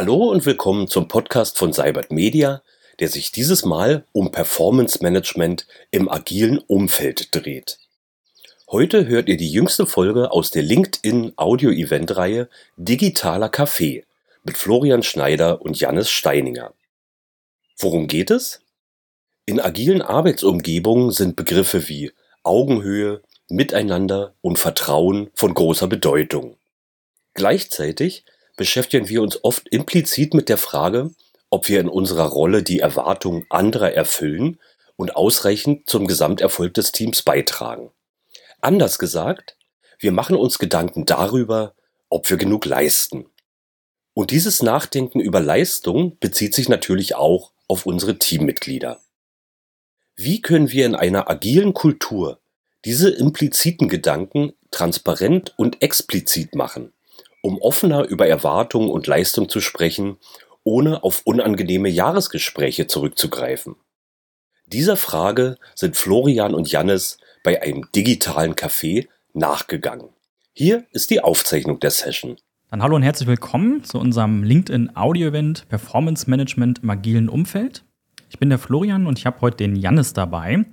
Hallo und willkommen zum Podcast von Cybert Media, der sich dieses Mal um Performance Management im agilen Umfeld dreht. Heute hört ihr die jüngste Folge aus der LinkedIn Audio Event Reihe Digitaler Café mit Florian Schneider und Jannis Steininger. Worum geht es? In agilen Arbeitsumgebungen sind Begriffe wie Augenhöhe, Miteinander und Vertrauen von großer Bedeutung. Gleichzeitig beschäftigen wir uns oft implizit mit der Frage, ob wir in unserer Rolle die Erwartungen anderer erfüllen und ausreichend zum Gesamterfolg des Teams beitragen. Anders gesagt, wir machen uns Gedanken darüber, ob wir genug leisten. Und dieses Nachdenken über Leistung bezieht sich natürlich auch auf unsere Teammitglieder. Wie können wir in einer agilen Kultur diese impliziten Gedanken transparent und explizit machen? Um offener über Erwartungen und Leistung zu sprechen, ohne auf unangenehme Jahresgespräche zurückzugreifen? Dieser Frage sind Florian und Jannis bei einem digitalen Café nachgegangen. Hier ist die Aufzeichnung der Session. Dann hallo und herzlich willkommen zu unserem LinkedIn Audio Event Performance Management im agilen Umfeld. Ich bin der Florian und ich habe heute den Jannis dabei.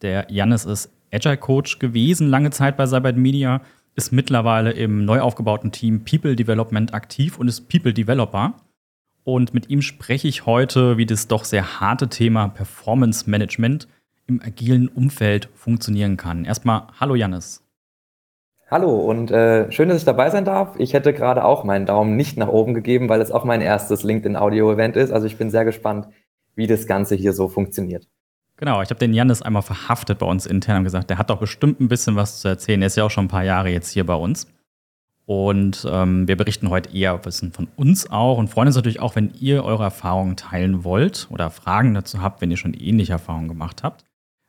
Der Jannis ist Agile Coach gewesen, lange Zeit bei Cybert Media ist mittlerweile im neu aufgebauten Team People Development aktiv und ist People Developer. Und mit ihm spreche ich heute, wie das doch sehr harte Thema Performance Management im agilen Umfeld funktionieren kann. Erstmal, hallo Jannis. Hallo und äh, schön, dass ich dabei sein darf. Ich hätte gerade auch meinen Daumen nicht nach oben gegeben, weil es auch mein erstes LinkedIn-Audio-Event ist. Also ich bin sehr gespannt, wie das Ganze hier so funktioniert. Genau, ich habe den Janis einmal verhaftet bei uns intern und gesagt, der hat doch bestimmt ein bisschen was zu erzählen. Er ist ja auch schon ein paar Jahre jetzt hier bei uns. Und ähm, wir berichten heute eher ein bisschen von uns auch und freuen uns natürlich auch, wenn ihr eure Erfahrungen teilen wollt oder Fragen dazu habt, wenn ihr schon ähnliche Erfahrungen gemacht habt.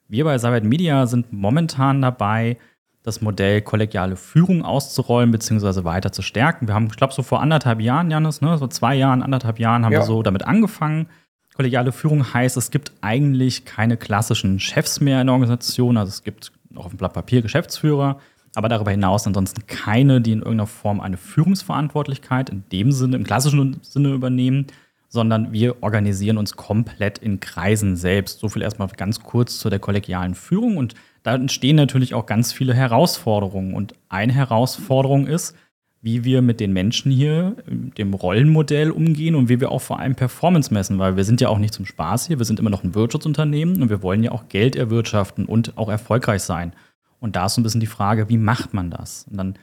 Wir bei Cyber Media sind momentan dabei, das Modell kollegiale Führung auszurollen bzw. weiter zu stärken. Wir haben, ich glaube, so vor anderthalb Jahren, Janis, ne, so zwei Jahren, anderthalb Jahren haben ja. wir so damit angefangen Kollegiale Führung heißt, es gibt eigentlich keine klassischen Chefs mehr in der Organisation. Also es gibt auf dem Blatt Papier Geschäftsführer, aber darüber hinaus ansonsten keine, die in irgendeiner Form eine Führungsverantwortlichkeit in dem Sinne, im klassischen Sinne übernehmen, sondern wir organisieren uns komplett in Kreisen selbst. So viel erstmal ganz kurz zu der kollegialen Führung. Und da entstehen natürlich auch ganz viele Herausforderungen. Und eine Herausforderung ist, wie wir mit den Menschen hier, dem Rollenmodell umgehen und wie wir auch vor allem Performance messen, weil wir sind ja auch nicht zum Spaß hier, wir sind immer noch ein Wirtschaftsunternehmen und wir wollen ja auch Geld erwirtschaften und auch erfolgreich sein. Und da ist so ein bisschen die Frage, wie macht man das? Und dann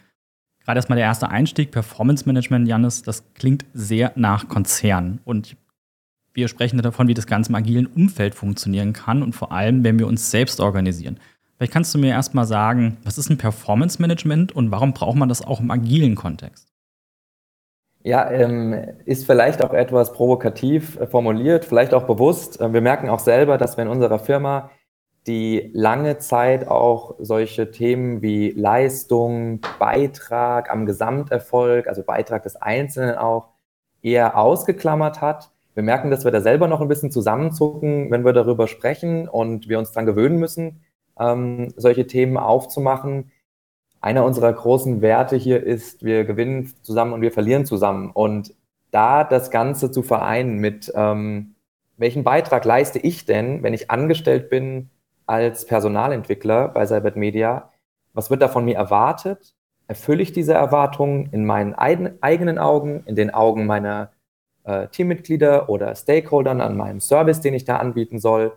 gerade erstmal der erste Einstieg, Performance Management, Janis, das klingt sehr nach Konzern. Und wir sprechen davon, wie das Ganze im agilen Umfeld funktionieren kann und vor allem, wenn wir uns selbst organisieren. Vielleicht kannst du mir erstmal sagen, was ist ein Performance Management und warum braucht man das auch im agilen Kontext? Ja, ähm, ist vielleicht auch etwas provokativ äh, formuliert, vielleicht auch bewusst. Äh, wir merken auch selber, dass wir in unserer Firma die lange Zeit auch solche Themen wie Leistung, Beitrag am Gesamterfolg, also Beitrag des Einzelnen auch, eher ausgeklammert hat. Wir merken, dass wir da selber noch ein bisschen zusammenzucken, wenn wir darüber sprechen und wir uns daran gewöhnen müssen, ähm, solche Themen aufzumachen. Einer unserer großen Werte hier ist, wir gewinnen zusammen und wir verlieren zusammen. Und da das Ganze zu vereinen mit, ähm, welchen Beitrag leiste ich denn, wenn ich angestellt bin als Personalentwickler bei Cybert Media? Was wird da von mir erwartet? Erfülle ich diese Erwartungen in meinen eigenen Augen, in den Augen meiner äh, Teammitglieder oder Stakeholdern an meinem Service, den ich da anbieten soll?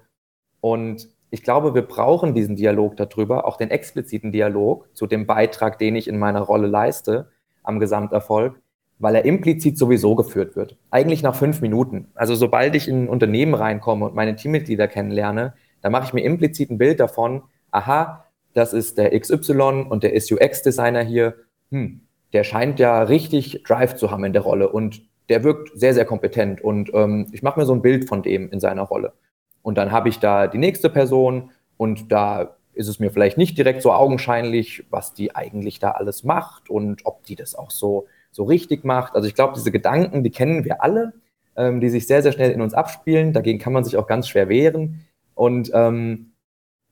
Und ich glaube, wir brauchen diesen Dialog darüber, auch den expliziten Dialog zu dem Beitrag, den ich in meiner Rolle leiste am Gesamterfolg, weil er implizit sowieso geführt wird. Eigentlich nach fünf Minuten. Also sobald ich in ein Unternehmen reinkomme und meine Teammitglieder kennenlerne, dann mache ich mir implizit ein Bild davon, aha, das ist der XY und der ist UX-Designer hier. Hm, der scheint ja richtig Drive zu haben in der Rolle und der wirkt sehr, sehr kompetent und ähm, ich mache mir so ein Bild von dem in seiner Rolle. Und dann habe ich da die nächste Person und da ist es mir vielleicht nicht direkt so augenscheinlich, was die eigentlich da alles macht und ob die das auch so, so richtig macht. Also ich glaube, diese Gedanken, die kennen wir alle, ähm, die sich sehr, sehr schnell in uns abspielen. Dagegen kann man sich auch ganz schwer wehren. Und ähm,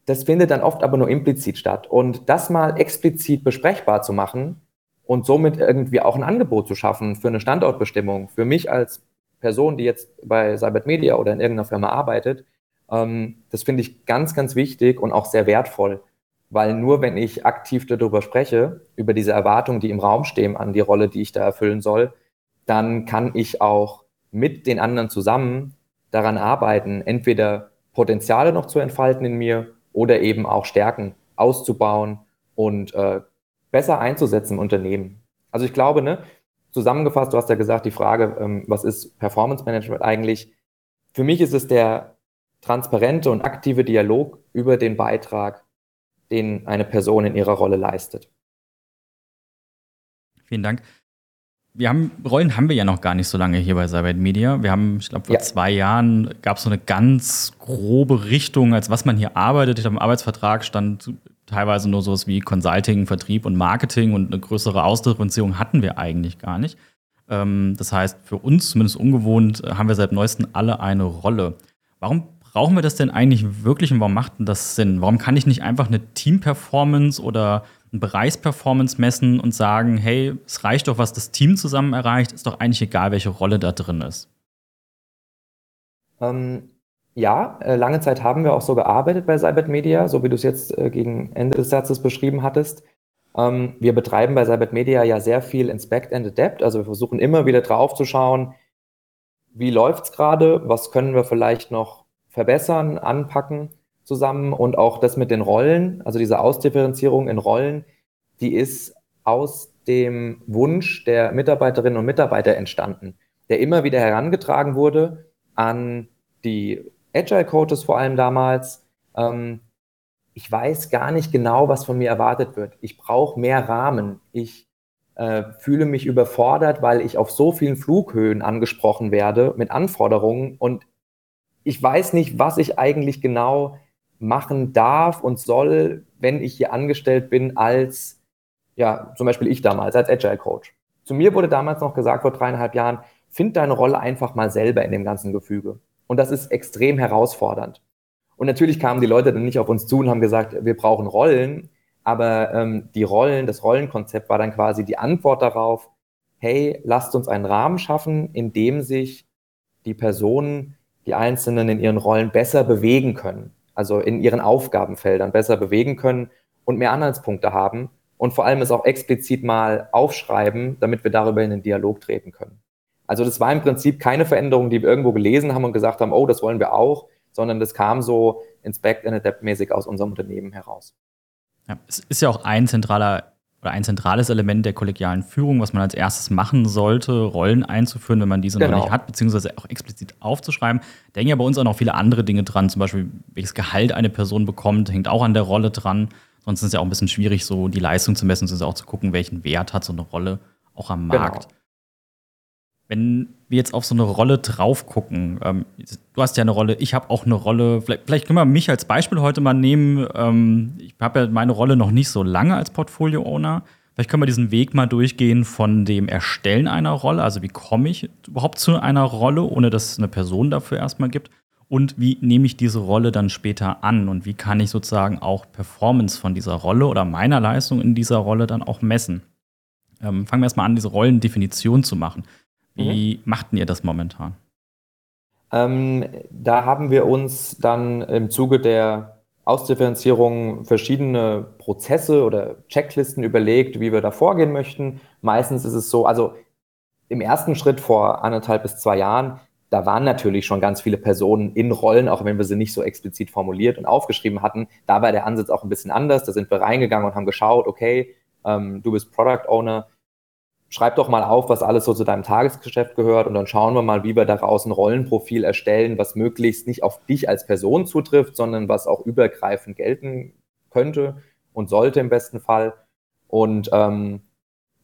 das findet dann oft aber nur implizit statt. Und das mal explizit besprechbar zu machen und somit irgendwie auch ein Angebot zu schaffen für eine Standortbestimmung, für mich als Person, die jetzt bei Cybert Media oder in irgendeiner Firma arbeitet, das finde ich ganz, ganz wichtig und auch sehr wertvoll. Weil nur wenn ich aktiv darüber spreche, über diese Erwartungen, die im Raum stehen an die Rolle, die ich da erfüllen soll, dann kann ich auch mit den anderen zusammen daran arbeiten, entweder Potenziale noch zu entfalten in mir oder eben auch Stärken auszubauen und äh, besser einzusetzen im Unternehmen. Also ich glaube, ne, zusammengefasst, du hast ja gesagt, die Frage, ähm, was ist Performance Management eigentlich? Für mich ist es der transparente und aktive Dialog über den Beitrag, den eine Person in ihrer Rolle leistet. Vielen Dank. Wir haben, Rollen haben wir ja noch gar nicht so lange hier bei Cybert Media. Wir haben, ich glaube, vor ja. zwei Jahren gab es so eine ganz grobe Richtung, als was man hier arbeitet. Ich glaube, im Arbeitsvertrag stand teilweise nur sowas wie Consulting, Vertrieb und Marketing und eine größere Ausdifferenzierung hatten wir eigentlich gar nicht. Ähm, das heißt, für uns, zumindest ungewohnt, haben wir seit neuestem alle eine Rolle. Warum brauchen wir das denn eigentlich wirklich und warum macht denn das Sinn? Warum kann ich nicht einfach eine Team-Performance oder eine Bereichsperformance messen und sagen, hey, es reicht doch, was das Team zusammen erreicht, ist doch eigentlich egal, welche Rolle da drin ist? Ähm, ja, äh, lange Zeit haben wir auch so gearbeitet bei Cybert Media, so wie du es jetzt äh, gegen Ende des Satzes beschrieben hattest. Ähm, wir betreiben bei Cybert Media ja sehr viel Inspect and Adapt, also wir versuchen immer wieder drauf zu schauen, wie läuft es gerade, was können wir vielleicht noch verbessern, anpacken zusammen und auch das mit den Rollen, also diese Ausdifferenzierung in Rollen, die ist aus dem Wunsch der Mitarbeiterinnen und Mitarbeiter entstanden, der immer wieder herangetragen wurde an die Agile Coaches vor allem damals. Ähm, ich weiß gar nicht genau, was von mir erwartet wird. Ich brauche mehr Rahmen. Ich äh, fühle mich überfordert, weil ich auf so vielen Flughöhen angesprochen werde mit Anforderungen und ich weiß nicht, was ich eigentlich genau machen darf und soll, wenn ich hier angestellt bin als, ja, zum Beispiel ich damals, als Agile Coach. Zu mir wurde damals noch gesagt, vor dreieinhalb Jahren, find deine Rolle einfach mal selber in dem ganzen Gefüge. Und das ist extrem herausfordernd. Und natürlich kamen die Leute dann nicht auf uns zu und haben gesagt, wir brauchen Rollen, aber ähm, die Rollen, das Rollenkonzept war dann quasi die Antwort darauf, hey, lasst uns einen Rahmen schaffen, in dem sich die Personen die Einzelnen in ihren Rollen besser bewegen können, also in ihren Aufgabenfeldern besser bewegen können und mehr Anhaltspunkte haben und vor allem es auch explizit mal aufschreiben, damit wir darüber in den Dialog treten können. Also das war im Prinzip keine Veränderung, die wir irgendwo gelesen haben und gesagt haben, oh, das wollen wir auch, sondern das kam so inspect and adapt mäßig aus unserem Unternehmen heraus. Ja, es ist ja auch ein zentraler oder ein zentrales Element der kollegialen Führung, was man als erstes machen sollte, Rollen einzuführen, wenn man diese genau. noch nicht hat, beziehungsweise auch explizit aufzuschreiben. Da hängen ja bei uns auch noch viele andere Dinge dran, zum Beispiel, welches Gehalt eine Person bekommt, hängt auch an der Rolle dran. Sonst ist es ja auch ein bisschen schwierig, so die Leistung zu messen, sondern auch zu gucken, welchen Wert hat so eine Rolle auch am genau. Markt. Genau. Wenn wir jetzt auf so eine Rolle drauf gucken, ähm, du hast ja eine Rolle, ich habe auch eine Rolle, vielleicht, vielleicht, können wir mich als Beispiel heute mal nehmen. Ähm, ich habe ja meine Rolle noch nicht so lange als Portfolio-Owner. Vielleicht können wir diesen Weg mal durchgehen von dem Erstellen einer Rolle, also wie komme ich überhaupt zu einer Rolle, ohne dass es eine Person dafür erstmal gibt. Und wie nehme ich diese Rolle dann später an und wie kann ich sozusagen auch Performance von dieser Rolle oder meiner Leistung in dieser Rolle dann auch messen? Ähm, fangen wir erstmal an, diese Rollendefinition zu machen. Wie mhm. machten ihr das momentan? Ähm, da haben wir uns dann im Zuge der Ausdifferenzierung verschiedene Prozesse oder Checklisten überlegt, wie wir da vorgehen möchten. Meistens ist es so, also im ersten Schritt vor anderthalb bis zwei Jahren, da waren natürlich schon ganz viele Personen in Rollen, auch wenn wir sie nicht so explizit formuliert und aufgeschrieben hatten. Da war der Ansatz auch ein bisschen anders. Da sind wir reingegangen und haben geschaut, okay, ähm, du bist Product Owner, schreib doch mal auf, was alles so zu deinem Tagesgeschäft gehört und dann schauen wir mal, wie wir daraus ein Rollenprofil erstellen, was möglichst nicht auf dich als Person zutrifft, sondern was auch übergreifend gelten könnte und sollte im besten Fall. Und ähm,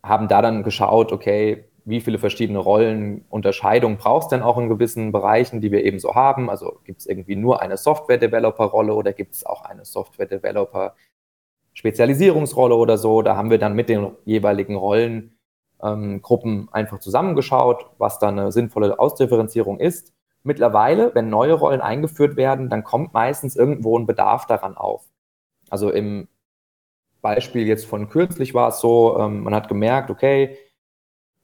haben da dann geschaut, okay, wie viele verschiedene Rollenunterscheidungen brauchst du denn auch in gewissen Bereichen, die wir eben so haben? Also gibt es irgendwie nur eine Software-Developer-Rolle oder gibt es auch eine Software-Developer-Spezialisierungsrolle oder so? Da haben wir dann mit den jeweiligen Rollen ähm, Gruppen einfach zusammengeschaut, was da eine sinnvolle Ausdifferenzierung ist. Mittlerweile, wenn neue Rollen eingeführt werden, dann kommt meistens irgendwo ein Bedarf daran auf. Also im Beispiel jetzt von kürzlich war es so, ähm, man hat gemerkt, okay,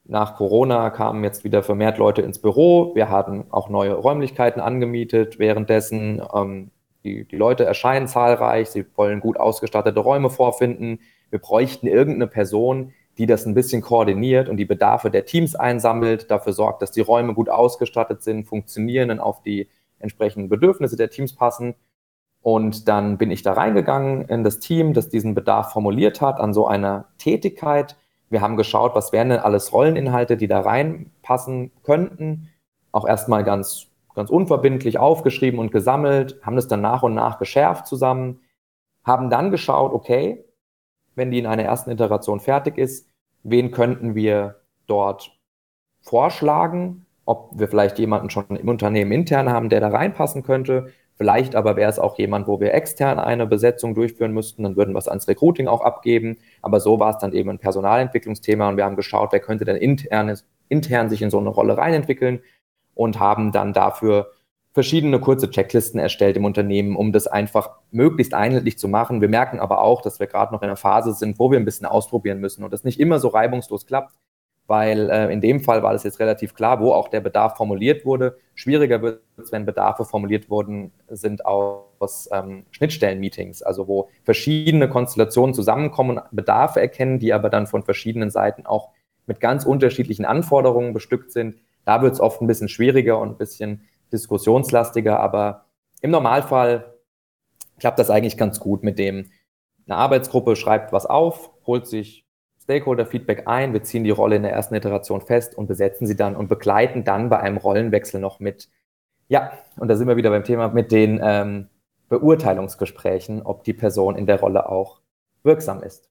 nach Corona kamen jetzt wieder vermehrt Leute ins Büro. Wir hatten auch neue Räumlichkeiten angemietet. Währenddessen ähm, die, die Leute erscheinen zahlreich. Sie wollen gut ausgestattete Räume vorfinden. Wir bräuchten irgendeine Person, die das ein bisschen koordiniert und die Bedarfe der Teams einsammelt, dafür sorgt, dass die Räume gut ausgestattet sind, funktionieren und auf die entsprechenden Bedürfnisse der Teams passen. Und dann bin ich da reingegangen in das Team, das diesen Bedarf formuliert hat, an so einer Tätigkeit wir haben geschaut, was wären denn alles Rolleninhalte, die da reinpassen könnten. Auch erstmal ganz, ganz unverbindlich aufgeschrieben und gesammelt, haben das dann nach und nach geschärft zusammen, haben dann geschaut, okay, wenn die in einer ersten Iteration fertig ist, wen könnten wir dort vorschlagen, ob wir vielleicht jemanden schon im Unternehmen intern haben, der da reinpassen könnte. Vielleicht aber wäre es auch jemand, wo wir extern eine Besetzung durchführen müssten, dann würden wir es ans Recruiting auch abgeben. Aber so war es dann eben ein Personalentwicklungsthema und wir haben geschaut, wer könnte denn intern, intern sich in so eine Rolle reinentwickeln und haben dann dafür verschiedene kurze Checklisten erstellt im Unternehmen, um das einfach möglichst einheitlich zu machen. Wir merken aber auch, dass wir gerade noch in einer Phase sind, wo wir ein bisschen ausprobieren müssen und das nicht immer so reibungslos klappt weil äh, in dem Fall war das jetzt relativ klar, wo auch der Bedarf formuliert wurde. Schwieriger wird es, wenn Bedarfe formuliert wurden, sind aus ähm, Schnittstellen-Meetings, also wo verschiedene Konstellationen zusammenkommen Bedarfe erkennen, die aber dann von verschiedenen Seiten auch mit ganz unterschiedlichen Anforderungen bestückt sind. Da wird es oft ein bisschen schwieriger und ein bisschen diskussionslastiger, aber im Normalfall klappt das eigentlich ganz gut mit dem, eine Arbeitsgruppe schreibt was auf, holt sich Stakeholder-Feedback ein, wir ziehen die Rolle in der ersten Iteration fest und besetzen sie dann und begleiten dann bei einem Rollenwechsel noch mit, ja, und da sind wir wieder beim Thema, mit den ähm, Beurteilungsgesprächen, ob die Person in der Rolle auch wirksam ist.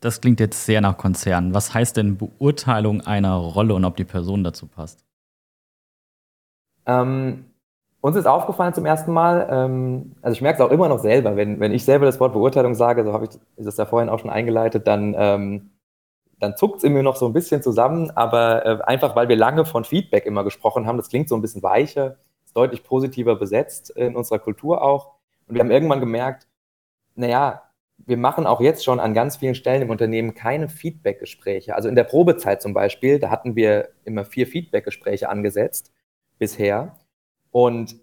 Das klingt jetzt sehr nach Konzern. Was heißt denn Beurteilung einer Rolle und ob die Person dazu passt? Ähm, uns ist aufgefallen zum ersten Mal, ähm, also ich merke es auch immer noch selber, wenn, wenn ich selber das Wort Beurteilung sage, so habe ich das ja vorhin auch schon eingeleitet, dann ähm, dann zuckt es in mir noch so ein bisschen zusammen, aber äh, einfach, weil wir lange von Feedback immer gesprochen haben, das klingt so ein bisschen weicher, ist deutlich positiver besetzt in unserer Kultur auch. Und wir haben irgendwann gemerkt, naja, wir machen auch jetzt schon an ganz vielen Stellen im Unternehmen keine Feedback-Gespräche. Also in der Probezeit zum Beispiel, da hatten wir immer vier Feedback-Gespräche angesetzt bisher und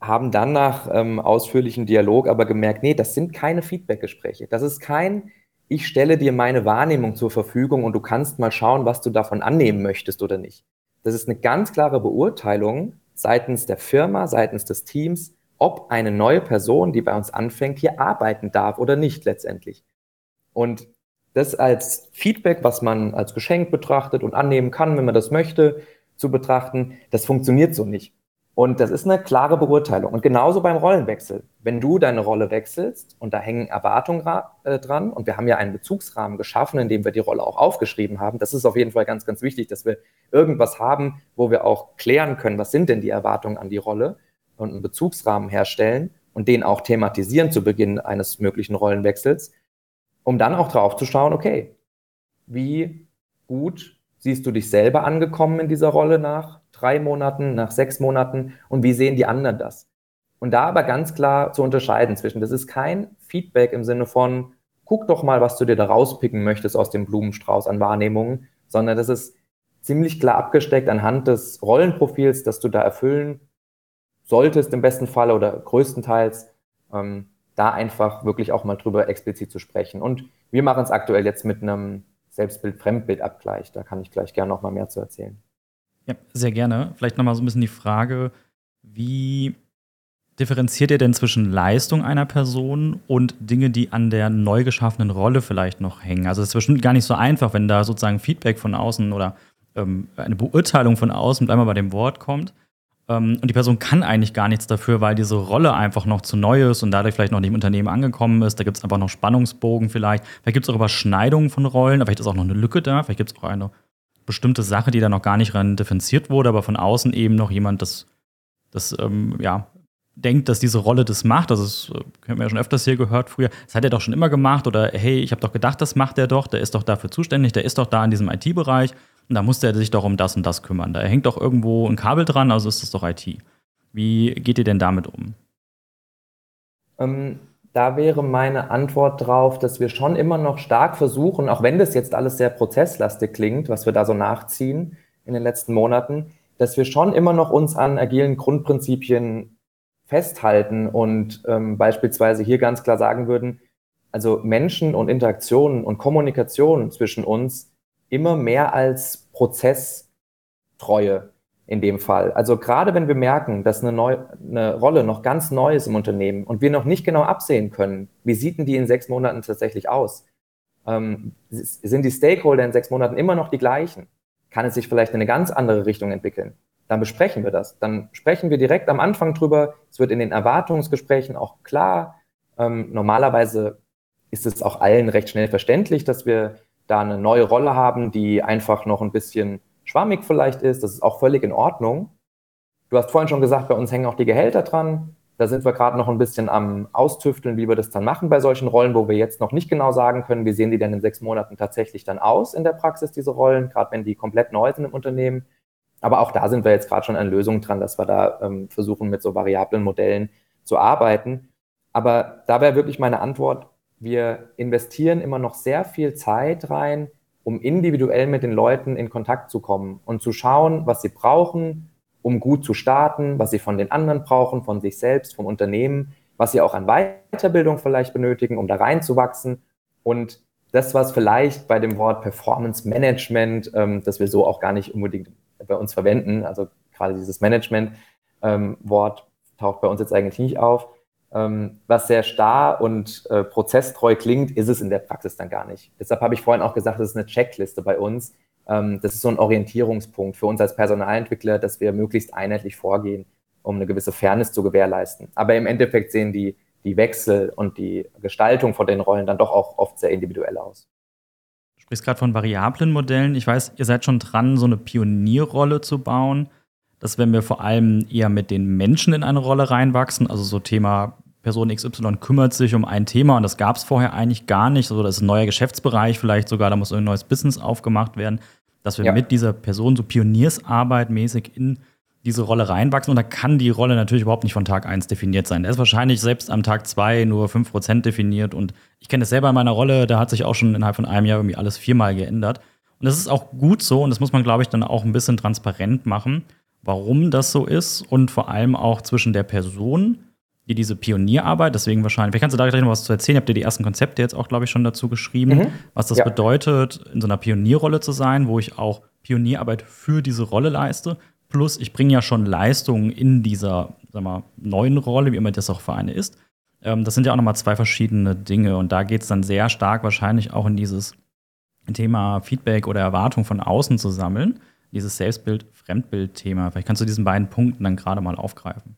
haben dann nach ähm, ausführlichem Dialog aber gemerkt, nee, das sind keine Feedback-Gespräche. Das ist kein ich stelle dir meine Wahrnehmung zur Verfügung und du kannst mal schauen, was du davon annehmen möchtest oder nicht. Das ist eine ganz klare Beurteilung seitens der Firma, seitens des Teams, ob eine neue Person, die bei uns anfängt, hier arbeiten darf oder nicht letztendlich. Und das als Feedback, was man als Geschenk betrachtet und annehmen kann, wenn man das möchte, zu betrachten, das funktioniert so nicht. Und das ist eine klare Beurteilung. Und genauso beim Rollenwechsel. Wenn du deine Rolle wechselst und da hängen Erwartungen äh, dran und wir haben ja einen Bezugsrahmen geschaffen, in dem wir die Rolle auch aufgeschrieben haben, das ist auf jeden Fall ganz, ganz wichtig, dass wir irgendwas haben, wo wir auch klären können, was sind denn die Erwartungen an die Rolle und einen Bezugsrahmen herstellen und den auch thematisieren zu Beginn eines möglichen Rollenwechsels, um dann auch drauf zu schauen, okay, wie gut siehst du dich selber angekommen in dieser Rolle nach drei Monaten, nach sechs Monaten und wie sehen die anderen das? Und da aber ganz klar zu unterscheiden zwischen, das ist kein Feedback im Sinne von, guck doch mal, was du dir da rauspicken möchtest aus dem Blumenstrauß an Wahrnehmungen, sondern das ist ziemlich klar abgesteckt anhand des Rollenprofils, das du da erfüllen solltest im besten Fall oder größtenteils, ähm, da einfach wirklich auch mal drüber explizit zu sprechen. Und wir machen es aktuell jetzt mit einem Selbstbild-Fremdbild-Abgleich. Da kann ich gleich gerne noch mal mehr zu erzählen. Ja, sehr gerne. Vielleicht nochmal so ein bisschen die Frage, wie differenziert ihr denn zwischen Leistung einer Person und Dinge, die an der neu geschaffenen Rolle vielleicht noch hängen? Also es ist bestimmt gar nicht so einfach, wenn da sozusagen Feedback von außen oder ähm, eine Beurteilung von außen mit einmal bei dem Wort kommt. Ähm, und die Person kann eigentlich gar nichts dafür, weil diese Rolle einfach noch zu neu ist und dadurch vielleicht noch nicht im Unternehmen angekommen ist. Da gibt es einfach noch Spannungsbogen vielleicht. Vielleicht gibt es auch Überschneidungen von Rollen, aber vielleicht ist auch noch eine Lücke da. Vielleicht gibt es auch eine bestimmte Sache, die da noch gar nicht rein differenziert wurde, aber von außen eben noch jemand das, das ähm, ja, denkt, dass diese Rolle das macht. Also das äh, haben wir ja schon öfters hier gehört früher. Das hat er doch schon immer gemacht oder hey, ich habe doch gedacht, das macht er doch, der ist doch dafür zuständig, der ist doch da in diesem IT-Bereich da muss der sich doch um das und das kümmern. Da hängt doch irgendwo ein Kabel dran, also ist das doch IT. Wie geht ihr denn damit um? Ähm, da wäre meine Antwort drauf, dass wir schon immer noch stark versuchen, auch wenn das jetzt alles sehr prozesslastig klingt, was wir da so nachziehen in den letzten Monaten, dass wir schon immer noch uns an agilen Grundprinzipien festhalten und ähm, beispielsweise hier ganz klar sagen würden, also Menschen und Interaktionen und Kommunikation zwischen uns immer mehr als Prozesstreue in dem Fall. Also gerade wenn wir merken, dass eine, neu, eine Rolle noch ganz neu ist im Unternehmen und wir noch nicht genau absehen können, wie sieht denn die in sechs Monaten tatsächlich aus? Ähm, sind die Stakeholder in sechs Monaten immer noch die gleichen? Kann es sich vielleicht in eine ganz andere Richtung entwickeln? Dann besprechen wir das. Dann sprechen wir direkt am Anfang drüber. Es wird in den Erwartungsgesprächen auch klar. Ähm, normalerweise ist es auch allen recht schnell verständlich, dass wir da eine neue Rolle haben, die einfach noch ein bisschen schwammig vielleicht ist. Das ist auch völlig in Ordnung. Du hast vorhin schon gesagt, bei uns hängen auch die Gehälter dran. Da sind wir gerade noch ein bisschen am Austüfteln, wie wir das dann machen bei solchen Rollen, wo wir jetzt noch nicht genau sagen können, wie sehen die denn in sechs Monaten tatsächlich dann aus in der Praxis, diese Rollen, gerade wenn die komplett neu sind im Unternehmen. Aber auch da sind wir jetzt gerade schon an Lösungen dran, dass wir da ähm, versuchen, mit so variablen Modellen zu arbeiten. Aber da wäre wirklich meine Antwort, wir investieren immer noch sehr viel Zeit rein, um individuell mit den Leuten in Kontakt zu kommen und zu schauen, was sie brauchen, um gut zu starten, was sie von den anderen brauchen, von sich selbst, vom Unternehmen, was sie auch an Weiterbildung vielleicht benötigen, um da reinzuwachsen. Und das, was vielleicht bei dem Wort Performance Management, ähm, das wir so auch gar nicht unbedingt bei uns verwenden, also gerade dieses Management-Wort ähm, taucht bei uns jetzt eigentlich nicht auf, was sehr starr und äh, prozesstreu klingt, ist es in der Praxis dann gar nicht. Deshalb habe ich vorhin auch gesagt, das ist eine Checkliste bei uns. Ähm, das ist so ein Orientierungspunkt für uns als Personalentwickler, dass wir möglichst einheitlich vorgehen, um eine gewisse Fairness zu gewährleisten. Aber im Endeffekt sehen die, die Wechsel und die Gestaltung von den Rollen dann doch auch oft sehr individuell aus. Du sprichst gerade von variablen Modellen. Ich weiß, ihr seid schon dran, so eine Pionierrolle zu bauen dass wenn wir vor allem eher mit den Menschen in eine Rolle reinwachsen, also so Thema Person XY kümmert sich um ein Thema und das gab es vorher eigentlich gar nicht, also das ist ein neuer Geschäftsbereich vielleicht sogar, da muss ein neues Business aufgemacht werden, dass wir ja. mit dieser Person so Pioniersarbeit mäßig in diese Rolle reinwachsen und da kann die Rolle natürlich überhaupt nicht von Tag 1 definiert sein. Da ist wahrscheinlich selbst am Tag 2 nur 5% definiert und ich kenne es selber in meiner Rolle, da hat sich auch schon innerhalb von einem Jahr irgendwie alles viermal geändert. Und das ist auch gut so und das muss man, glaube ich, dann auch ein bisschen transparent machen warum das so ist und vor allem auch zwischen der Person, die diese Pionierarbeit, deswegen wahrscheinlich, vielleicht kannst du da gleich noch was zu erzählen, habt ihr die ersten Konzepte jetzt auch, glaube ich, schon dazu geschrieben, mhm. was das ja. bedeutet, in so einer Pionierrolle zu sein, wo ich auch Pionierarbeit für diese Rolle leiste. Plus, ich bringe ja schon Leistungen in dieser sag mal, neuen Rolle, wie immer das auch für eine ist. Ähm, das sind ja auch nochmal zwei verschiedene Dinge und da geht es dann sehr stark wahrscheinlich auch in dieses Thema Feedback oder Erwartung von außen zu sammeln dieses Selbstbild-Fremdbild-Thema. Vielleicht kannst du diesen beiden Punkten dann gerade mal aufgreifen.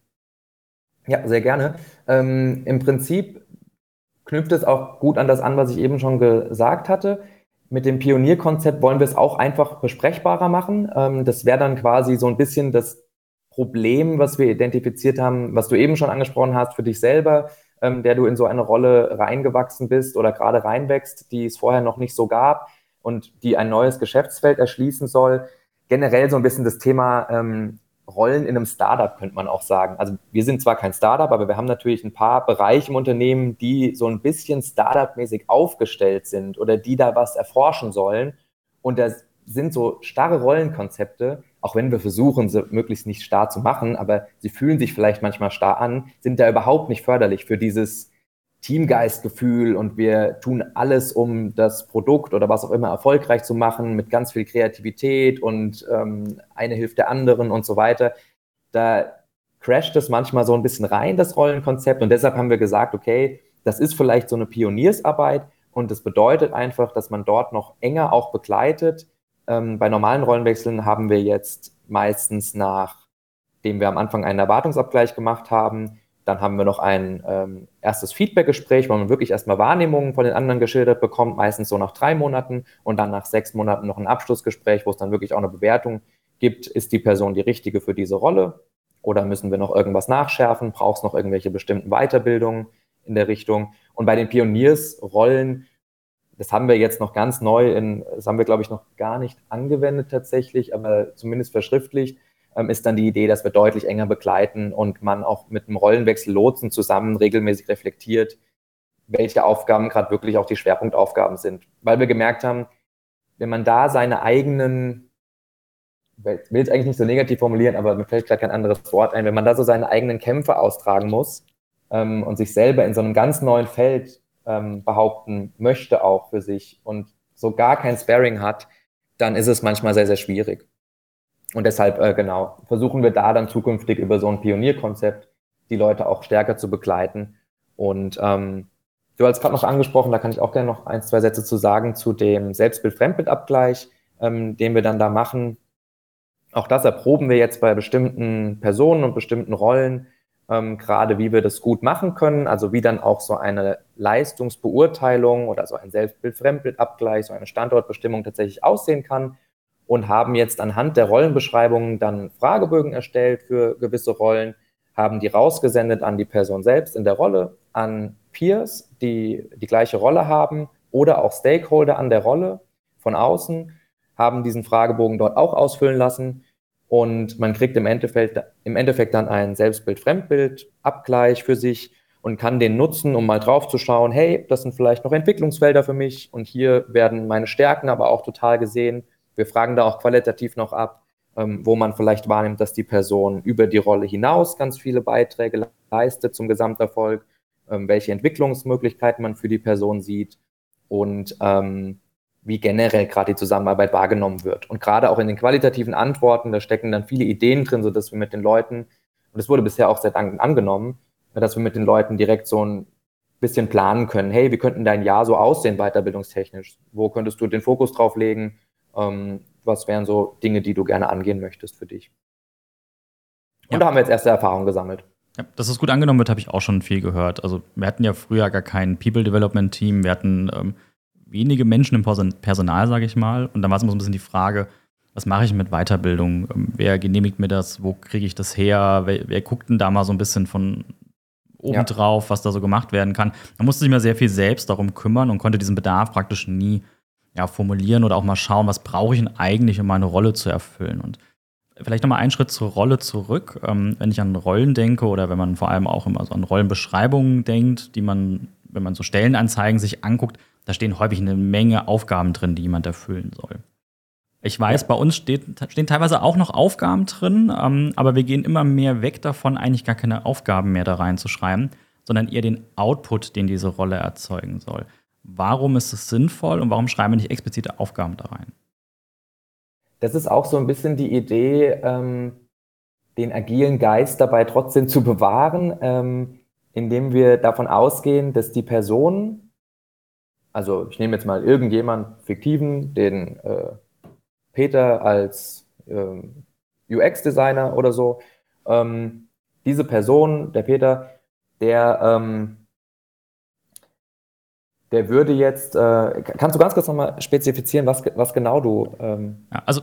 Ja, sehr gerne. Ähm, Im Prinzip knüpft es auch gut an das an, was ich eben schon gesagt hatte. Mit dem Pionierkonzept wollen wir es auch einfach besprechbarer machen. Ähm, das wäre dann quasi so ein bisschen das Problem, was wir identifiziert haben, was du eben schon angesprochen hast für dich selber, ähm, der du in so eine Rolle reingewachsen bist oder gerade reinwächst, die es vorher noch nicht so gab und die ein neues Geschäftsfeld erschließen soll generell so ein bisschen das Thema ähm, Rollen in einem Startup, könnte man auch sagen. Also wir sind zwar kein Startup, aber wir haben natürlich ein paar Bereiche im Unternehmen, die so ein bisschen Startup-mäßig aufgestellt sind oder die da was erforschen sollen. Und das sind so starre Rollenkonzepte, auch wenn wir versuchen, sie möglichst nicht starr zu machen, aber sie fühlen sich vielleicht manchmal starr an, sind da überhaupt nicht förderlich für dieses Teamgeistgefühl und wir tun alles, um das Produkt oder was auch immer erfolgreich zu machen, mit ganz viel Kreativität und ähm, eine hilft der anderen und so weiter. Da crasht es manchmal so ein bisschen rein, das Rollenkonzept. Und deshalb haben wir gesagt, okay, das ist vielleicht so eine Pioniersarbeit und das bedeutet einfach, dass man dort noch enger auch begleitet. Ähm, bei normalen Rollenwechseln haben wir jetzt meistens nachdem wir am Anfang einen Erwartungsabgleich gemacht haben, dann haben wir noch ein ähm, erstes Feedback-Gespräch, wo man wirklich erstmal Wahrnehmungen von den anderen geschildert bekommt, meistens so nach drei Monaten. Und dann nach sechs Monaten noch ein Abschlussgespräch, wo es dann wirklich auch eine Bewertung gibt, ist die Person die richtige für diese Rolle? Oder müssen wir noch irgendwas nachschärfen, braucht es noch irgendwelche bestimmten Weiterbildungen in der Richtung. Und bei den Pioniersrollen, das haben wir jetzt noch ganz neu, in, das haben wir, glaube ich, noch gar nicht angewendet tatsächlich, aber zumindest verschriftlicht, ist dann die Idee, dass wir deutlich enger begleiten und man auch mit einem Rollenwechsel Lotsen zusammen regelmäßig reflektiert, welche Aufgaben gerade wirklich auch die Schwerpunktaufgaben sind. Weil wir gemerkt haben, wenn man da seine eigenen, will es eigentlich nicht so negativ formulieren, aber mir fällt gerade kein anderes Wort ein, wenn man da so seine eigenen Kämpfe austragen muss ähm, und sich selber in so einem ganz neuen Feld ähm, behaupten möchte auch für sich und so gar kein Sparing hat, dann ist es manchmal sehr, sehr schwierig. Und deshalb, äh, genau, versuchen wir da dann zukünftig über so ein Pionierkonzept die Leute auch stärker zu begleiten. Und ähm, du hast gerade noch angesprochen, da kann ich auch gerne noch ein, zwei Sätze zu sagen zu dem Selbstbild-Fremdbild-Abgleich, ähm, den wir dann da machen. Auch das erproben wir jetzt bei bestimmten Personen und bestimmten Rollen, ähm, gerade wie wir das gut machen können, also wie dann auch so eine Leistungsbeurteilung oder so ein Selbstbild-Fremdbild-Abgleich, so eine Standortbestimmung tatsächlich aussehen kann und haben jetzt anhand der Rollenbeschreibungen dann Fragebögen erstellt für gewisse Rollen, haben die rausgesendet an die Person selbst in der Rolle, an Peers, die die gleiche Rolle haben oder auch Stakeholder an der Rolle von außen, haben diesen Fragebogen dort auch ausfüllen lassen und man kriegt im Endeffekt, im Endeffekt dann einen Selbstbild-Fremdbild-Abgleich für sich und kann den nutzen, um mal drauf zu schauen, hey, das sind vielleicht noch Entwicklungsfelder für mich und hier werden meine Stärken aber auch total gesehen. Wir fragen da auch qualitativ noch ab, ähm, wo man vielleicht wahrnimmt, dass die Person über die Rolle hinaus ganz viele Beiträge leistet zum Gesamterfolg, ähm, welche Entwicklungsmöglichkeiten man für die Person sieht und ähm, wie generell gerade die Zusammenarbeit wahrgenommen wird. Und gerade auch in den qualitativen Antworten, da stecken dann viele Ideen drin, sodass wir mit den Leuten, und es wurde bisher auch sehr dankend angenommen, dass wir mit den Leuten direkt so ein bisschen planen können. Hey, wie könnten dein Jahr so aussehen, weiterbildungstechnisch? Wo könntest du den Fokus drauf legen? Ähm, was wären so Dinge, die du gerne angehen möchtest für dich? Und ja. da haben wir jetzt erste Erfahrungen gesammelt. Ja, dass es gut angenommen wird, habe ich auch schon viel gehört. Also wir hatten ja früher gar kein People Development Team, wir hatten ähm, wenige Menschen im Personal, sage ich mal. Und dann war es immer so ein bisschen die Frage, was mache ich mit Weiterbildung? Ähm, wer genehmigt mir das? Wo kriege ich das her? Wer, wer, guckt denn da mal so ein bisschen von oben ja. drauf, was da so gemacht werden kann? Man musste sich mal sehr viel selbst darum kümmern und konnte diesen Bedarf praktisch nie ja, formulieren oder auch mal schauen, was brauche ich denn eigentlich, um meine Rolle zu erfüllen. Und vielleicht nochmal einen Schritt zur Rolle zurück. Ähm, wenn ich an Rollen denke oder wenn man vor allem auch immer so an Rollenbeschreibungen denkt, die man, wenn man so Stellenanzeigen sich anguckt, da stehen häufig eine Menge Aufgaben drin, die jemand erfüllen soll. Ich weiß, bei uns steht, stehen teilweise auch noch Aufgaben drin, ähm, aber wir gehen immer mehr weg davon, eigentlich gar keine Aufgaben mehr da reinzuschreiben, sondern eher den Output, den diese Rolle erzeugen soll. Warum ist es sinnvoll und warum schreiben wir nicht explizite Aufgaben da rein? Das ist auch so ein bisschen die Idee, ähm, den agilen Geist dabei trotzdem zu bewahren, ähm, indem wir davon ausgehen, dass die Person, also ich nehme jetzt mal irgendjemand fiktiven, den äh, Peter als äh, UX-Designer oder so. Ähm, diese Person, der Peter, der, ähm, der würde jetzt, äh, kannst du ganz kurz nochmal spezifizieren, was, was genau du. Ähm ja, also,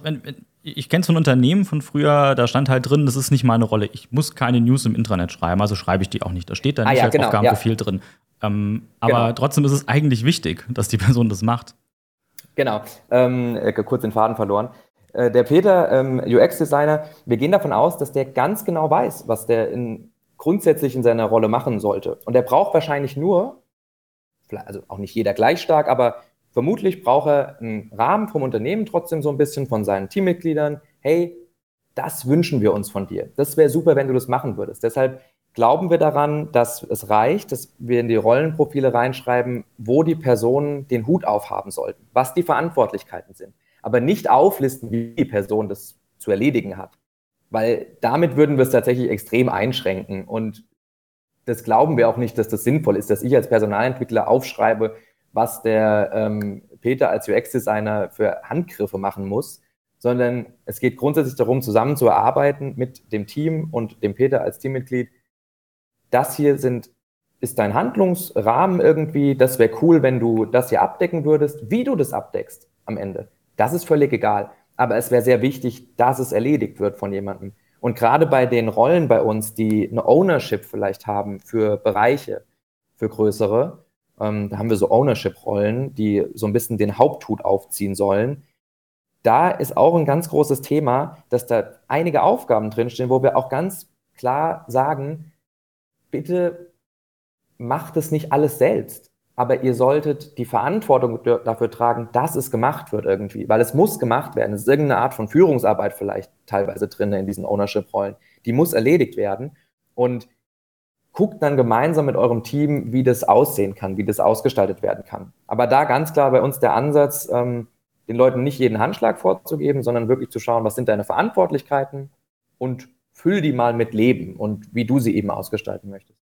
ich kenne so ein Unternehmen von früher, da stand halt drin, das ist nicht meine Rolle. Ich muss keine News im Intranet schreiben, also schreibe ich die auch nicht. Da steht dann ah, nicht ja, als genau, Aufgabenprofil ja. drin. Ähm, aber genau. trotzdem ist es eigentlich wichtig, dass die Person das macht. Genau. Ähm, äh, kurz den Faden verloren. Äh, der Peter, ähm, UX-Designer, wir gehen davon aus, dass der ganz genau weiß, was der in, grundsätzlich in seiner Rolle machen sollte. Und er braucht wahrscheinlich nur, also auch nicht jeder gleich stark, aber vermutlich braucht er einen Rahmen vom Unternehmen trotzdem so ein bisschen von seinen Teammitgliedern. Hey, das wünschen wir uns von dir. Das wäre super, wenn du das machen würdest. Deshalb glauben wir daran, dass es reicht, dass wir in die Rollenprofile reinschreiben, wo die Personen den Hut aufhaben sollten, was die Verantwortlichkeiten sind, aber nicht auflisten, wie die Person das zu erledigen hat. Weil damit würden wir es tatsächlich extrem einschränken. Und das glauben wir auch nicht, dass das sinnvoll ist, dass ich als Personalentwickler aufschreibe, was der ähm, Peter als UX-Designer für Handgriffe machen muss, sondern es geht grundsätzlich darum, zusammenzuarbeiten mit dem Team und dem Peter als Teammitglied, das hier sind, ist dein Handlungsrahmen irgendwie, das wäre cool, wenn du das hier abdecken würdest. Wie du das abdeckst am Ende, das ist völlig egal. Aber es wäre sehr wichtig, dass es erledigt wird von jemandem. Und gerade bei den Rollen bei uns, die eine Ownership vielleicht haben für Bereiche, für größere, ähm, da haben wir so Ownership-Rollen, die so ein bisschen den Haupthut aufziehen sollen. Da ist auch ein ganz großes Thema, dass da einige Aufgaben drinstehen, wo wir auch ganz klar sagen, bitte macht es nicht alles selbst. Aber ihr solltet die Verantwortung dafür tragen, dass es gemacht wird irgendwie, weil es muss gemacht werden. Es ist irgendeine Art von Führungsarbeit vielleicht teilweise drin in diesen Ownership-Rollen. Die muss erledigt werden und guckt dann gemeinsam mit eurem Team, wie das aussehen kann, wie das ausgestaltet werden kann. Aber da ganz klar bei uns der Ansatz, ähm, den Leuten nicht jeden Handschlag vorzugeben, sondern wirklich zu schauen, was sind deine Verantwortlichkeiten und füll die mal mit Leben und wie du sie eben ausgestalten möchtest.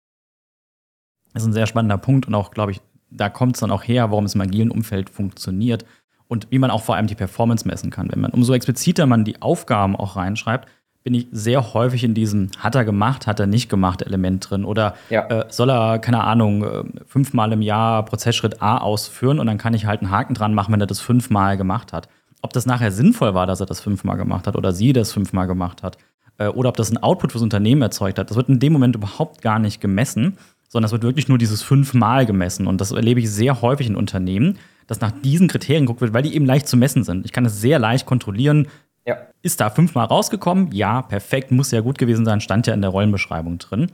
Das ist ein sehr spannender Punkt und auch, glaube ich, da kommt es dann auch her, warum es im agilen Umfeld funktioniert und wie man auch vor allem die Performance messen kann. Wenn man umso expliziter man die Aufgaben auch reinschreibt, bin ich sehr häufig in diesem hat er gemacht, hat er nicht gemacht Element drin. Oder ja. äh, soll er, keine Ahnung, äh, fünfmal im Jahr Prozessschritt A ausführen und dann kann ich halt einen Haken dran machen, wenn er das fünfmal gemacht hat. Ob das nachher sinnvoll war, dass er das fünfmal gemacht hat oder sie das fünfmal gemacht hat, äh, oder ob das ein Output fürs Unternehmen erzeugt hat, das wird in dem Moment überhaupt gar nicht gemessen, sondern es wird wirklich nur dieses fünfmal gemessen. Und das erlebe ich sehr häufig in Unternehmen, dass nach diesen Kriterien geguckt wird, weil die eben leicht zu messen sind. Ich kann es sehr leicht kontrollieren. Ja. Ist da fünfmal rausgekommen? Ja, perfekt, muss ja gut gewesen sein, stand ja in der Rollenbeschreibung drin.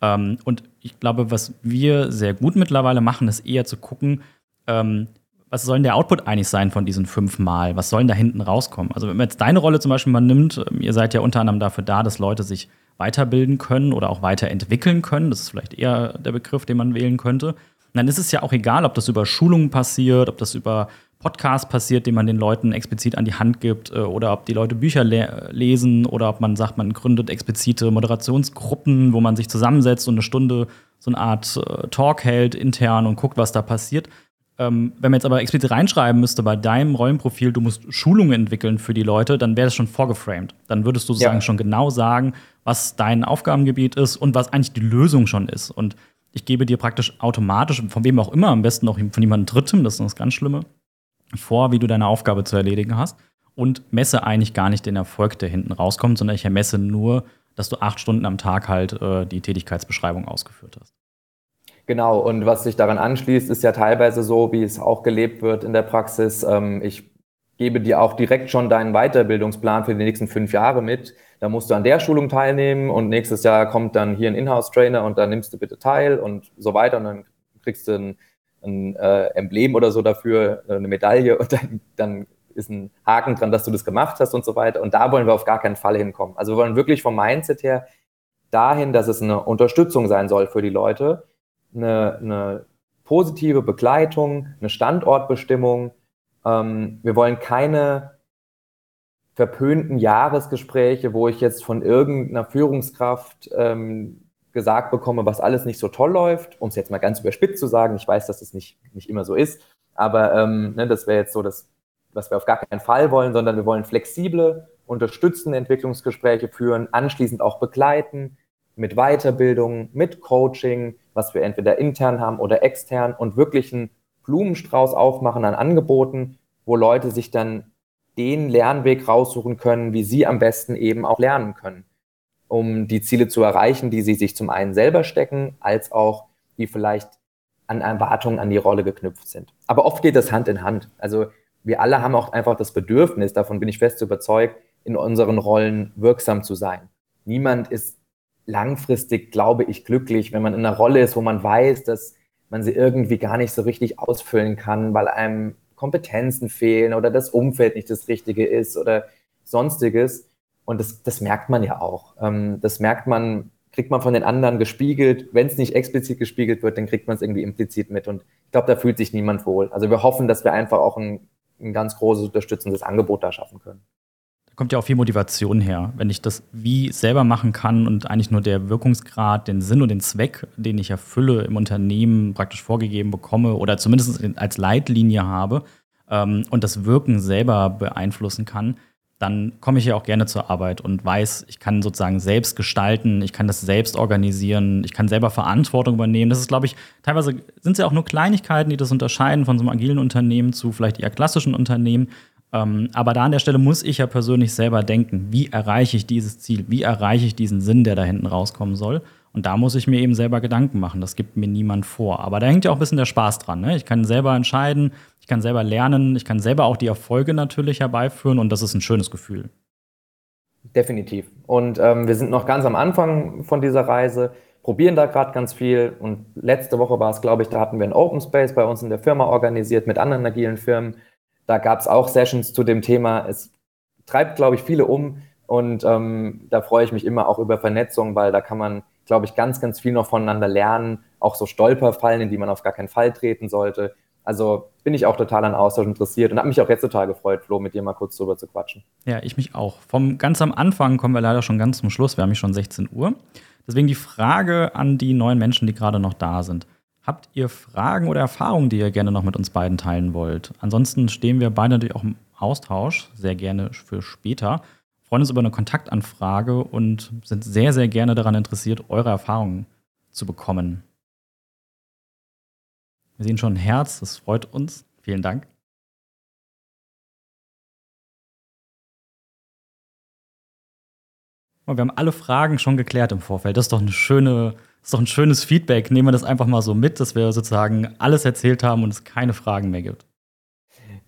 Ähm, und ich glaube, was wir sehr gut mittlerweile machen, ist eher zu gucken, ähm, was soll denn der Output eigentlich sein von diesen fünfmal? Was soll denn da hinten rauskommen? Also, wenn man jetzt deine Rolle zum Beispiel mal nimmt, ähm, ihr seid ja unter anderem dafür da, dass Leute sich weiterbilden können oder auch weiterentwickeln können. Das ist vielleicht eher der Begriff, den man wählen könnte. dann ist es ja auch egal, ob das über Schulungen passiert, ob das über Podcasts passiert, den man den Leuten explizit an die Hand gibt, äh, oder ob die Leute Bücher le lesen oder ob man sagt, man gründet explizite Moderationsgruppen, wo man sich zusammensetzt und eine Stunde so eine Art äh, Talk hält intern und guckt, was da passiert. Ähm, wenn man jetzt aber explizit reinschreiben müsste bei deinem Rollenprofil, du musst Schulungen entwickeln für die Leute, dann wäre das schon vorgeframed. Dann würdest du sozusagen ja. schon genau sagen, was dein Aufgabengebiet ist und was eigentlich die Lösung schon ist. Und ich gebe dir praktisch automatisch, von wem auch immer, am besten auch von jemandem Drittem, das ist das ganz Schlimme, vor, wie du deine Aufgabe zu erledigen hast und messe eigentlich gar nicht den Erfolg, der hinten rauskommt, sondern ich ermesse nur, dass du acht Stunden am Tag halt äh, die Tätigkeitsbeschreibung ausgeführt hast. Genau, und was sich daran anschließt, ist ja teilweise so, wie es auch gelebt wird in der Praxis. Ähm, ich gebe dir auch direkt schon deinen Weiterbildungsplan für die nächsten fünf Jahre mit. Da musst du an der Schulung teilnehmen und nächstes Jahr kommt dann hier ein Inhouse-Trainer und dann nimmst du bitte teil und so weiter und dann kriegst du ein, ein äh, Emblem oder so dafür, eine Medaille und dann, dann ist ein Haken dran, dass du das gemacht hast und so weiter. Und da wollen wir auf gar keinen Fall hinkommen. Also wir wollen wirklich vom Mindset her dahin, dass es eine Unterstützung sein soll für die Leute, eine, eine positive Begleitung, eine Standortbestimmung. Ähm, wir wollen keine verpönten Jahresgespräche, wo ich jetzt von irgendeiner Führungskraft ähm, gesagt bekomme, was alles nicht so toll läuft, um es jetzt mal ganz überspitzt zu sagen. Ich weiß, dass das nicht, nicht immer so ist, aber ähm, ne, das wäre jetzt so das, was wir auf gar keinen Fall wollen, sondern wir wollen flexible, unterstützende Entwicklungsgespräche führen, anschließend auch begleiten, mit Weiterbildung, mit Coaching, was wir entweder intern haben oder extern und wirklich einen Blumenstrauß aufmachen an Angeboten, wo Leute sich dann den Lernweg raussuchen können, wie sie am besten eben auch lernen können, um die Ziele zu erreichen, die sie sich zum einen selber stecken, als auch die vielleicht an Erwartungen an die Rolle geknüpft sind. Aber oft geht das Hand in Hand. Also wir alle haben auch einfach das Bedürfnis, davon bin ich fest überzeugt, in unseren Rollen wirksam zu sein. Niemand ist langfristig, glaube ich, glücklich, wenn man in einer Rolle ist, wo man weiß, dass man sie irgendwie gar nicht so richtig ausfüllen kann, weil einem Kompetenzen fehlen oder das Umfeld nicht das Richtige ist oder sonstiges. Und das, das merkt man ja auch. Ähm, das merkt man, kriegt man von den anderen gespiegelt. Wenn es nicht explizit gespiegelt wird, dann kriegt man es irgendwie implizit mit. Und ich glaube, da fühlt sich niemand wohl. Also wir hoffen, dass wir einfach auch ein, ein ganz großes unterstützendes Angebot da schaffen können kommt ja auch viel Motivation her. Wenn ich das wie selber machen kann und eigentlich nur der Wirkungsgrad, den Sinn und den Zweck, den ich erfülle im Unternehmen praktisch vorgegeben bekomme oder zumindest als Leitlinie habe ähm, und das Wirken selber beeinflussen kann, dann komme ich ja auch gerne zur Arbeit und weiß, ich kann sozusagen selbst gestalten, ich kann das selbst organisieren, ich kann selber Verantwortung übernehmen. Das ist, glaube ich, teilweise sind es ja auch nur Kleinigkeiten, die das unterscheiden von so einem agilen Unternehmen zu vielleicht eher klassischen Unternehmen. Ähm, aber da an der Stelle muss ich ja persönlich selber denken, wie erreiche ich dieses Ziel, wie erreiche ich diesen Sinn, der da hinten rauskommen soll. Und da muss ich mir eben selber Gedanken machen. Das gibt mir niemand vor. Aber da hängt ja auch ein bisschen der Spaß dran. Ne? Ich kann selber entscheiden, ich kann selber lernen, ich kann selber auch die Erfolge natürlich herbeiführen und das ist ein schönes Gefühl. Definitiv. Und ähm, wir sind noch ganz am Anfang von dieser Reise. probieren da gerade ganz viel. Und letzte Woche war es, glaube ich, da hatten wir ein Open Space bei uns in der Firma organisiert mit anderen agilen Firmen. Da gab es auch Sessions zu dem Thema. Es treibt, glaube ich, viele um. Und ähm, da freue ich mich immer auch über Vernetzung, weil da kann man, glaube ich, ganz, ganz viel noch voneinander lernen. Auch so Stolperfallen, in die man auf gar keinen Fall treten sollte. Also bin ich auch total an Austausch interessiert und habe mich auch jetzt total gefreut, Flo, mit dir mal kurz drüber zu quatschen. Ja, ich mich auch. Vom ganz am Anfang kommen wir leider schon ganz zum Schluss. Wir haben schon 16 Uhr. Deswegen die Frage an die neuen Menschen, die gerade noch da sind. Habt ihr Fragen oder Erfahrungen, die ihr gerne noch mit uns beiden teilen wollt? Ansonsten stehen wir beide natürlich auch im Austausch, sehr gerne für später. Freuen uns über eine Kontaktanfrage und sind sehr, sehr gerne daran interessiert, eure Erfahrungen zu bekommen. Wir sehen schon ein Herz, das freut uns. Vielen Dank. Und wir haben alle Fragen schon geklärt im Vorfeld. Das ist doch eine schöne, ist doch ein schönes Feedback. Nehmen wir das einfach mal so mit, dass wir sozusagen alles erzählt haben und es keine Fragen mehr gibt.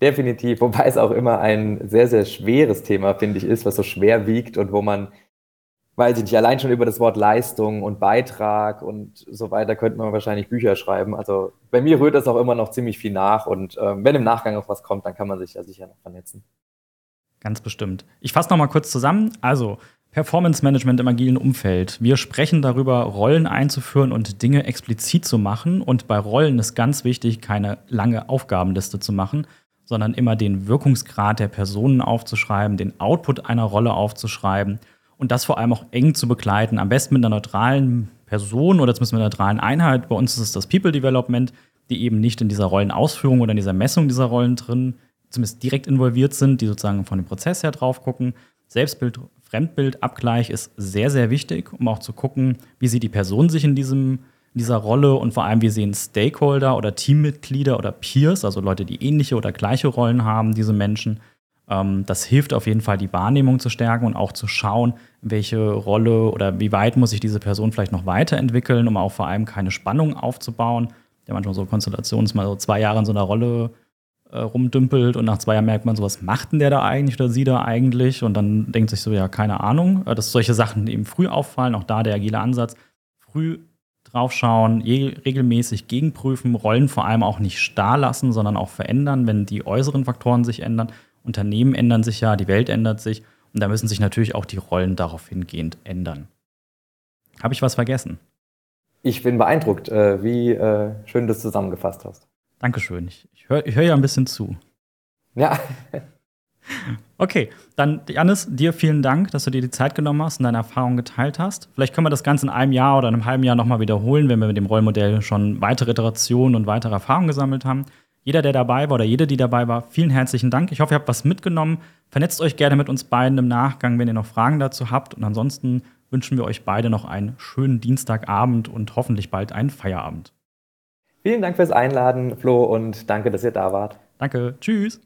Definitiv, wobei es auch immer ein sehr, sehr schweres Thema, finde ich, ist, was so schwer wiegt und wo man, weiß ich nicht, allein schon über das Wort Leistung und Beitrag und so weiter könnte man wahrscheinlich Bücher schreiben. Also bei mir rührt das auch immer noch ziemlich viel nach und ähm, wenn im Nachgang noch was kommt, dann kann man sich ja sicher noch vernetzen. Ganz bestimmt. Ich fasse noch mal kurz zusammen. Also, Performance Management im agilen Umfeld. Wir sprechen darüber, Rollen einzuführen und Dinge explizit zu machen. Und bei Rollen ist ganz wichtig, keine lange Aufgabenliste zu machen, sondern immer den Wirkungsgrad der Personen aufzuschreiben, den Output einer Rolle aufzuschreiben und das vor allem auch eng zu begleiten. Am besten mit einer neutralen Person oder zumindest mit einer neutralen Einheit. Bei uns ist es das People Development, die eben nicht in dieser Rollenausführung oder in dieser Messung dieser Rollen drin, zumindest direkt involviert sind, die sozusagen von dem Prozess her drauf gucken. Selbstbild Fremdbildabgleich ist sehr, sehr wichtig, um auch zu gucken, wie sieht die Person sich in diesem dieser Rolle und vor allem wie sehen Stakeholder oder Teammitglieder oder Peers, also Leute, die ähnliche oder gleiche Rollen haben, diese Menschen. Ähm, das hilft auf jeden Fall, die Wahrnehmung zu stärken und auch zu schauen, welche Rolle oder wie weit muss sich diese Person vielleicht noch weiterentwickeln, um auch vor allem keine Spannung aufzubauen. Ja, manchmal so Konstellationen, dass man so zwei Jahre in so einer Rolle äh, rumdümpelt und nach zwei Jahren merkt man so, was macht denn der da eigentlich oder sie da eigentlich? Und dann denkt sich so, ja, keine Ahnung, äh, dass solche Sachen eben früh auffallen, auch da der agile Ansatz, früh draufschauen, regelmäßig gegenprüfen, Rollen vor allem auch nicht starr lassen, sondern auch verändern, wenn die äußeren Faktoren sich ändern. Unternehmen ändern sich ja, die Welt ändert sich und da müssen sich natürlich auch die Rollen darauf hingehend ändern. Habe ich was vergessen? Ich bin beeindruckt, äh, wie schön du es zusammengefasst hast. Dankeschön. Ich, ich höre hör ja ein bisschen zu. Ja. Okay, dann Janis, dir vielen Dank, dass du dir die Zeit genommen hast und deine Erfahrungen geteilt hast. Vielleicht können wir das Ganze in einem Jahr oder einem halben Jahr nochmal wiederholen, wenn wir mit dem Rollmodell schon weitere Iterationen und weitere Erfahrungen gesammelt haben. Jeder, der dabei war oder jede, die dabei war, vielen herzlichen Dank. Ich hoffe, ihr habt was mitgenommen. Vernetzt euch gerne mit uns beiden im Nachgang, wenn ihr noch Fragen dazu habt. Und ansonsten wünschen wir euch beide noch einen schönen Dienstagabend und hoffentlich bald einen Feierabend. Vielen Dank fürs Einladen, Flo, und danke, dass ihr da wart. Danke. Tschüss.